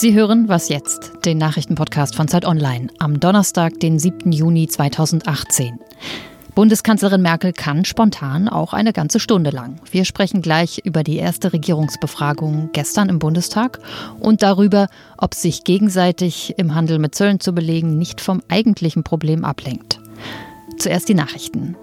Sie hören Was jetzt, den Nachrichtenpodcast von Zeit Online am Donnerstag, den 7. Juni 2018. Bundeskanzlerin Merkel kann spontan auch eine ganze Stunde lang. Wir sprechen gleich über die erste Regierungsbefragung gestern im Bundestag und darüber, ob sich gegenseitig im Handel mit Zöllen zu belegen nicht vom eigentlichen Problem ablenkt. Zuerst die Nachrichten.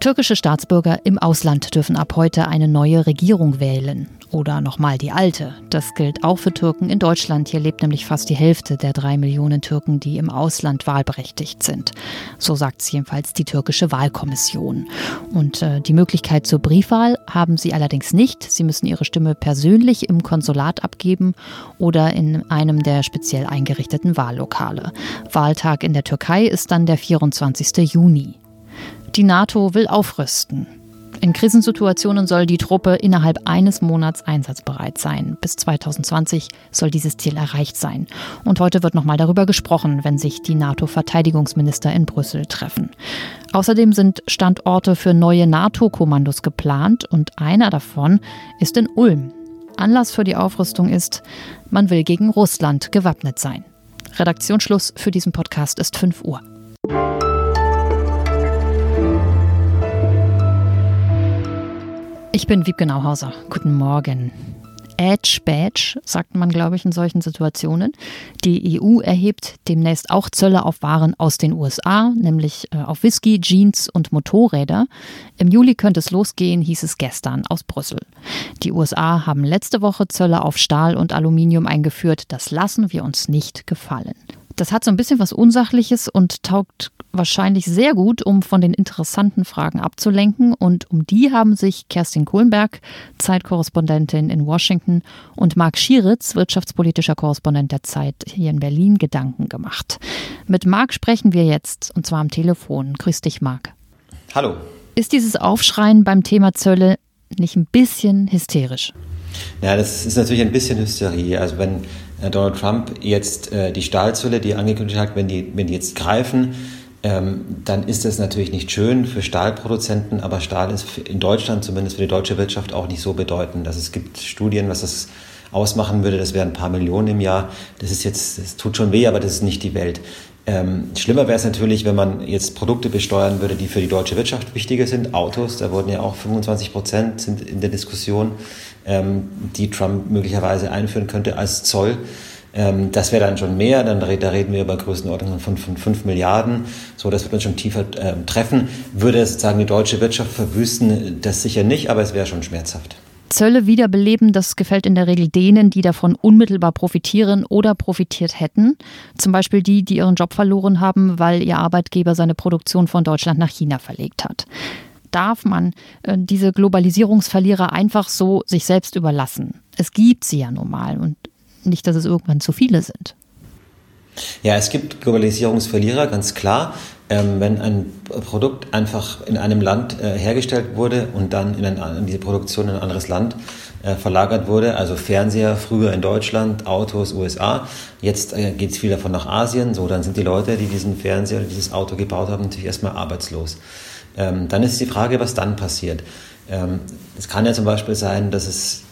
Türkische Staatsbürger im Ausland dürfen ab heute eine neue Regierung wählen. Oder nochmal die alte. Das gilt auch für Türken in Deutschland. Hier lebt nämlich fast die Hälfte der drei Millionen Türken, die im Ausland wahlberechtigt sind. So sagt es jedenfalls die türkische Wahlkommission. Und äh, die Möglichkeit zur Briefwahl haben sie allerdings nicht. Sie müssen ihre Stimme persönlich im Konsulat abgeben oder in einem der speziell eingerichteten Wahllokale. Wahltag in der Türkei ist dann der 24. Juni. Die NATO will aufrüsten. In Krisensituationen soll die Truppe innerhalb eines Monats einsatzbereit sein. Bis 2020 soll dieses Ziel erreicht sein. Und heute wird nochmal darüber gesprochen, wenn sich die NATO-Verteidigungsminister in Brüssel treffen. Außerdem sind Standorte für neue NATO-Kommandos geplant und einer davon ist in Ulm. Anlass für die Aufrüstung ist, man will gegen Russland gewappnet sein. Redaktionsschluss für diesen Podcast ist 5 Uhr. Ich bin Wiebke Nauhauser. Guten Morgen. Edge Badge, sagt man, glaube ich, in solchen Situationen. Die EU erhebt demnächst auch Zölle auf Waren aus den USA, nämlich äh, auf Whisky, Jeans und Motorräder. Im Juli könnte es losgehen, hieß es gestern aus Brüssel. Die USA haben letzte Woche Zölle auf Stahl und Aluminium eingeführt. Das lassen wir uns nicht gefallen. Das hat so ein bisschen was Unsachliches und taugt wahrscheinlich sehr gut, um von den interessanten Fragen abzulenken. Und um die haben sich Kerstin Kohlenberg, Zeitkorrespondentin in Washington, und Marc Schieritz, wirtschaftspolitischer Korrespondent der Zeit hier in Berlin, Gedanken gemacht. Mit Marc sprechen wir jetzt, und zwar am Telefon. Grüß dich, Marc. Hallo. Ist dieses Aufschreien beim Thema Zölle nicht ein bisschen hysterisch? Ja, das ist natürlich ein bisschen Hysterie. Also wenn Donald Trump jetzt äh, die Stahlzölle, die er angekündigt hat, wenn die, wenn die jetzt greifen, ähm, dann ist das natürlich nicht schön für Stahlproduzenten, aber Stahl ist in Deutschland, zumindest für die deutsche Wirtschaft, auch nicht so bedeutend. Also es gibt Studien, was das ausmachen würde, das wären ein paar Millionen im Jahr. Das ist jetzt, das tut schon weh, aber das ist nicht die Welt. Ähm, schlimmer wäre es natürlich, wenn man jetzt Produkte besteuern würde, die für die deutsche Wirtschaft wichtiger sind. Autos, da wurden ja auch 25 Prozent sind in der Diskussion, ähm, die Trump möglicherweise einführen könnte als Zoll. Ähm, das wäre dann schon mehr, dann da reden wir über Größenordnungen von, von 5 Milliarden. So, das wird uns schon tiefer äh, treffen. Würde sozusagen die deutsche Wirtschaft verwüsten, das sicher nicht, aber es wäre schon schmerzhaft. Zölle wiederbeleben, das gefällt in der Regel denen, die davon unmittelbar profitieren oder profitiert hätten. Zum Beispiel die, die ihren Job verloren haben, weil ihr Arbeitgeber seine Produktion von Deutschland nach China verlegt hat. Darf man äh, diese Globalisierungsverlierer einfach so sich selbst überlassen? Es gibt sie ja nun mal und nicht, dass es irgendwann zu viele sind. Ja, es gibt Globalisierungsverlierer, ganz klar. Ähm, wenn ein Produkt einfach in einem Land äh, hergestellt wurde und dann in, ein, in, diese Produktion in ein anderes Land äh, verlagert wurde, also Fernseher früher in Deutschland, Autos USA, jetzt äh, geht es viel davon nach Asien, so dann sind die Leute, die diesen Fernseher dieses Auto gebaut haben, natürlich erstmal arbeitslos. Ähm, dann ist die Frage, was dann passiert. Ähm, es kann ja zum Beispiel sein, dass es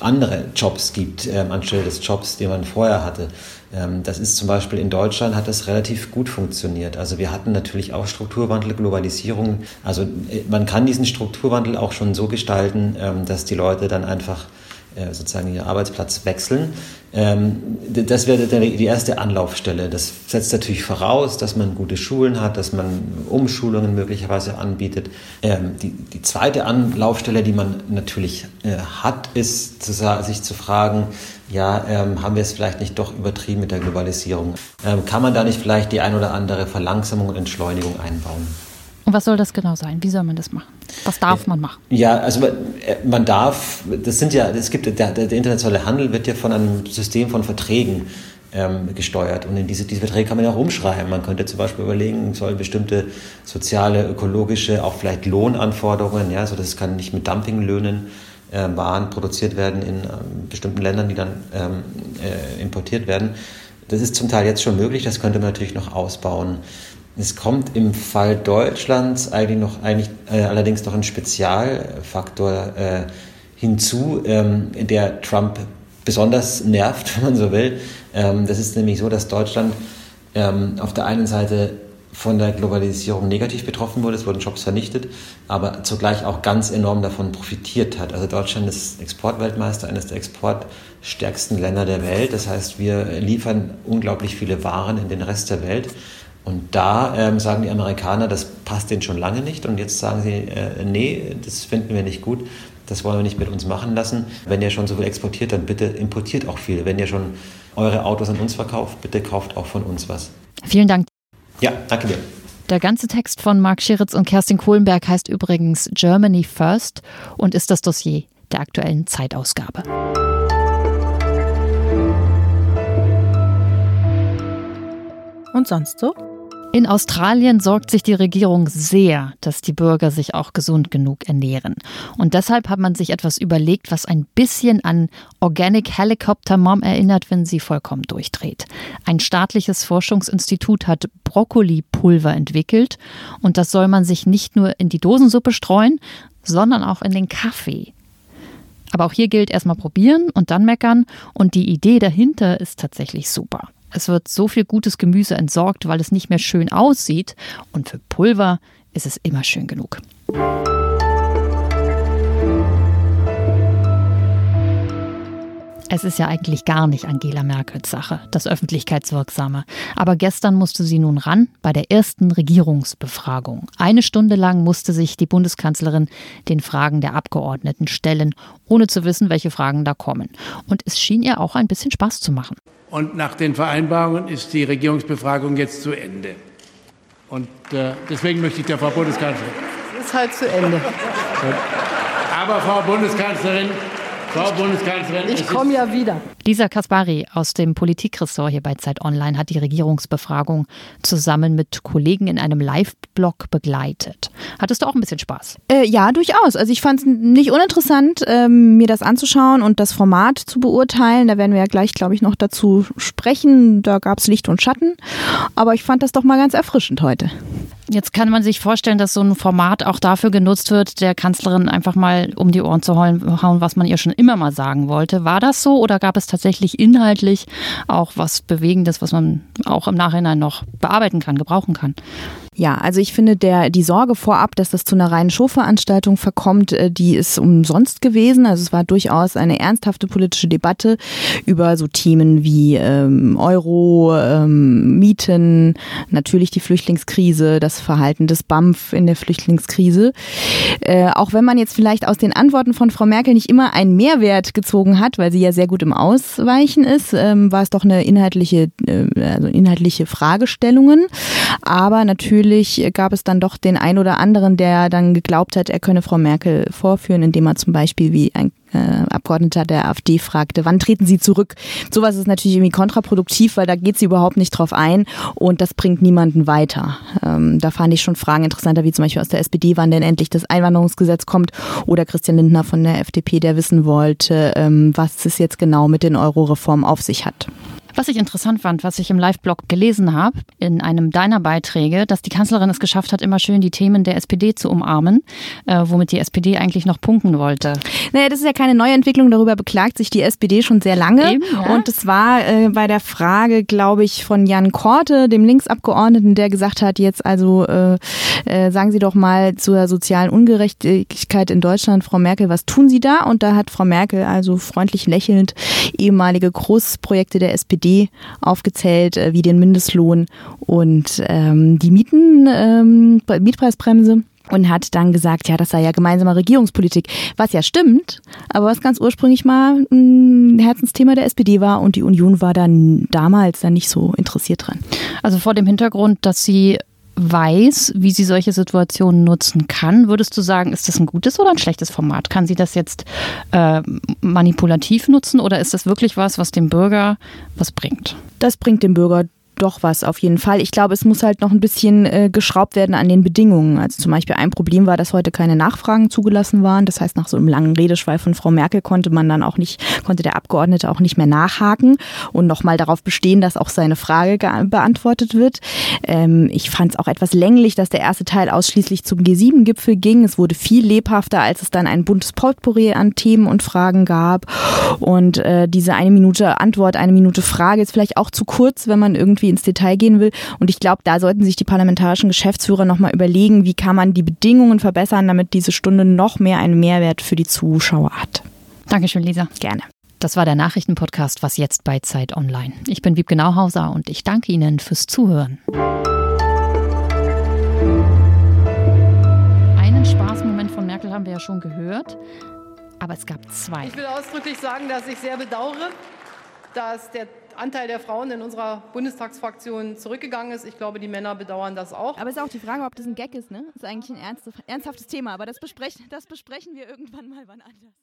andere Jobs gibt ähm, anstelle des Jobs, den man vorher hatte. Ähm, das ist zum Beispiel in Deutschland hat das relativ gut funktioniert. Also wir hatten natürlich auch Strukturwandel, Globalisierung. Also äh, man kann diesen Strukturwandel auch schon so gestalten, ähm, dass die Leute dann einfach sozusagen ihren Arbeitsplatz wechseln. Ähm, das wäre die erste Anlaufstelle. Das setzt natürlich voraus, dass man gute Schulen hat, dass man Umschulungen möglicherweise anbietet. Ähm, die, die zweite Anlaufstelle, die man natürlich äh, hat, ist sich zu fragen, ja, ähm, haben wir es vielleicht nicht doch übertrieben mit der Globalisierung? kann man da nicht vielleicht die ein oder andere Verlangsamung und Entschleunigung einbauen? Und was soll das genau sein? Wie soll man das machen? Was darf man machen? Ja, also man, äh, man darf, das sind ja, es gibt, der, der, internationale Handel wird ja von einem System von Verträgen ähm, gesteuert. Und in diese, diese Verträge kann man ja auch umschreiben. Man könnte zum Beispiel überlegen, soll bestimmte soziale, ökologische, auch vielleicht Lohnanforderungen, ja, so dass es kann nicht mit Dumpinglöhnen äh, Waren produziert werden in ähm, bestimmten Ländern, die dann ähm, äh, importiert werden. Das ist zum Teil jetzt schon möglich, das könnte man natürlich noch ausbauen. Es kommt im Fall Deutschlands eigentlich noch eigentlich äh, allerdings noch ein Spezialfaktor äh, hinzu, ähm, der Trump besonders nervt, wenn man so will. Ähm, das ist nämlich so, dass Deutschland ähm, auf der einen Seite von der Globalisierung negativ betroffen wurde, es wurden Jobs vernichtet, aber zugleich auch ganz enorm davon profitiert hat. Also Deutschland ist Exportweltmeister, eines der exportstärksten Länder der Welt. Das heißt, wir liefern unglaublich viele Waren in den Rest der Welt. Und da ähm, sagen die Amerikaner, das passt denen schon lange nicht. Und jetzt sagen sie, äh, nee, das finden wir nicht gut. Das wollen wir nicht mit uns machen lassen. Wenn ihr schon so viel exportiert, dann bitte importiert auch viel. Wenn ihr schon eure Autos an uns verkauft, bitte kauft auch von uns was. Vielen Dank. Ja, danke dir. Der ganze Text von Marc Schiritz und Kerstin Kohlenberg heißt übrigens Germany First und ist das Dossier der aktuellen Zeitausgabe. Und sonst so? In Australien sorgt sich die Regierung sehr, dass die Bürger sich auch gesund genug ernähren. Und deshalb hat man sich etwas überlegt, was ein bisschen an Organic Helicopter Mom erinnert, wenn sie vollkommen durchdreht. Ein staatliches Forschungsinstitut hat Brokkolipulver entwickelt und das soll man sich nicht nur in die Dosensuppe streuen, sondern auch in den Kaffee. Aber auch hier gilt erstmal probieren und dann meckern und die Idee dahinter ist tatsächlich super. Es wird so viel gutes Gemüse entsorgt, weil es nicht mehr schön aussieht. Und für Pulver ist es immer schön genug. Es ist ja eigentlich gar nicht Angela Merkels Sache, das Öffentlichkeitswirksame. Aber gestern musste sie nun ran bei der ersten Regierungsbefragung. Eine Stunde lang musste sich die Bundeskanzlerin den Fragen der Abgeordneten stellen, ohne zu wissen, welche Fragen da kommen. Und es schien ihr auch ein bisschen Spaß zu machen. Und nach den Vereinbarungen ist die Regierungsbefragung jetzt zu Ende. Und äh, deswegen möchte ich der Frau Bundeskanzlerin. Es ist halt zu Ende. Aber Frau Bundeskanzlerin, Frau Bundeskanzlerin, ich komme ja wieder. Lisa Kaspari aus dem Politikressort hier bei Zeit Online hat die Regierungsbefragung zusammen mit Kollegen in einem Live-Blog begleitet. Hattest du auch ein bisschen Spaß? Äh, ja, durchaus. Also ich fand es nicht uninteressant, ähm, mir das anzuschauen und das Format zu beurteilen. Da werden wir ja gleich, glaube ich, noch dazu sprechen. Da gab es Licht und Schatten. Aber ich fand das doch mal ganz erfrischend heute. Jetzt kann man sich vorstellen, dass so ein Format auch dafür genutzt wird, der Kanzlerin einfach mal um die Ohren zu hauen, was man ihr schon immer mal sagen wollte. War das so oder gab es tatsächlich inhaltlich auch was Bewegendes, was man auch im Nachhinein noch bearbeiten kann, gebrauchen kann? Ja, also ich finde, der, die Sorge vorab, dass das zu einer reinen Showveranstaltung verkommt, äh, die ist umsonst gewesen. Also es war durchaus eine ernsthafte politische Debatte über so Themen wie ähm, Euro, ähm, Mieten, natürlich die Flüchtlingskrise, das Verhalten des BAMF in der Flüchtlingskrise. Äh, auch wenn man jetzt vielleicht aus den Antworten von Frau Merkel nicht immer einen Mehrwert gezogen hat, weil sie ja sehr gut im Ausweichen ist, ähm, war es doch eine inhaltliche, äh, also inhaltliche Fragestellungen. Aber natürlich natürlich gab es dann doch den ein oder anderen, der dann geglaubt hat, er könne Frau Merkel vorführen, indem er zum Beispiel wie ein äh, Abgeordneter der AfD fragte, wann treten Sie zurück? Sowas ist natürlich irgendwie kontraproduktiv, weil da geht sie überhaupt nicht drauf ein und das bringt niemanden weiter. Ähm, da fand ich schon Fragen interessanter, wie zum Beispiel aus der SPD, wann denn endlich das Einwanderungsgesetz kommt oder Christian Lindner von der FDP, der wissen wollte, ähm, was es jetzt genau mit den Euro-Reformen auf sich hat. Was ich interessant fand, was ich im Live-Blog gelesen habe, in einem deiner Beiträge, dass die Kanzlerin es geschafft hat, immer schön die Themen der SPD zu umarmen, äh, womit die SPD eigentlich noch punkten wollte. Naja, das ist ja keine neue Entwicklung, darüber beklagt sich die SPD schon sehr lange. Eben, ja. Und es war äh, bei der Frage, glaube ich, von Jan Korte, dem Linksabgeordneten, der gesagt hat, jetzt also äh, äh, sagen Sie doch mal zur sozialen Ungerechtigkeit in Deutschland, Frau Merkel, was tun Sie da? Und da hat Frau Merkel also freundlich lächelnd ehemalige Großprojekte der SPD SPD aufgezählt, äh, wie den Mindestlohn und ähm, die Mieten, ähm, Mietpreisbremse und hat dann gesagt, ja, das sei ja gemeinsame Regierungspolitik, was ja stimmt, aber was ganz ursprünglich mal ein Herzensthema der SPD war und die Union war dann damals dann nicht so interessiert dran. Also vor dem Hintergrund, dass sie weiß, wie sie solche Situationen nutzen kann, würdest du sagen, ist das ein gutes oder ein schlechtes Format? Kann sie das jetzt äh, manipulativ nutzen oder ist das wirklich was, was dem Bürger was bringt? Das bringt dem Bürger doch was auf jeden Fall. Ich glaube, es muss halt noch ein bisschen äh, geschraubt werden an den Bedingungen. Also zum Beispiel ein Problem war, dass heute keine Nachfragen zugelassen waren. Das heißt, nach so einem langen Redeschweif von Frau Merkel konnte man dann auch nicht, konnte der Abgeordnete auch nicht mehr nachhaken und nochmal darauf bestehen, dass auch seine Frage beantwortet wird. Ähm, ich fand es auch etwas länglich, dass der erste Teil ausschließlich zum G7-Gipfel ging. Es wurde viel lebhafter, als es dann ein buntes Potpourri an Themen und Fragen gab. Und äh, diese eine Minute Antwort, eine Minute Frage ist vielleicht auch zu kurz, wenn man irgendwie ins Detail gehen will. Und ich glaube, da sollten sich die parlamentarischen Geschäftsführer nochmal überlegen, wie kann man die Bedingungen verbessern, damit diese Stunde noch mehr einen Mehrwert für die Zuschauer hat. Dankeschön, Lisa. Gerne. Das war der Nachrichtenpodcast Was jetzt bei Zeit Online. Ich bin Wiebke Nauhauser und ich danke Ihnen fürs Zuhören. Einen Spaßmoment von Merkel haben wir ja schon gehört, aber es gab zwei. Ich will ausdrücklich sagen, dass ich sehr bedauere, dass der Anteil der Frauen in unserer Bundestagsfraktion zurückgegangen ist. Ich glaube, die Männer bedauern das auch. Aber es ist auch die Frage, ob das ein Gag ist, ne? Das ist eigentlich ein ernsthaftes Thema, aber das besprechen, das besprechen wir irgendwann mal wann anders.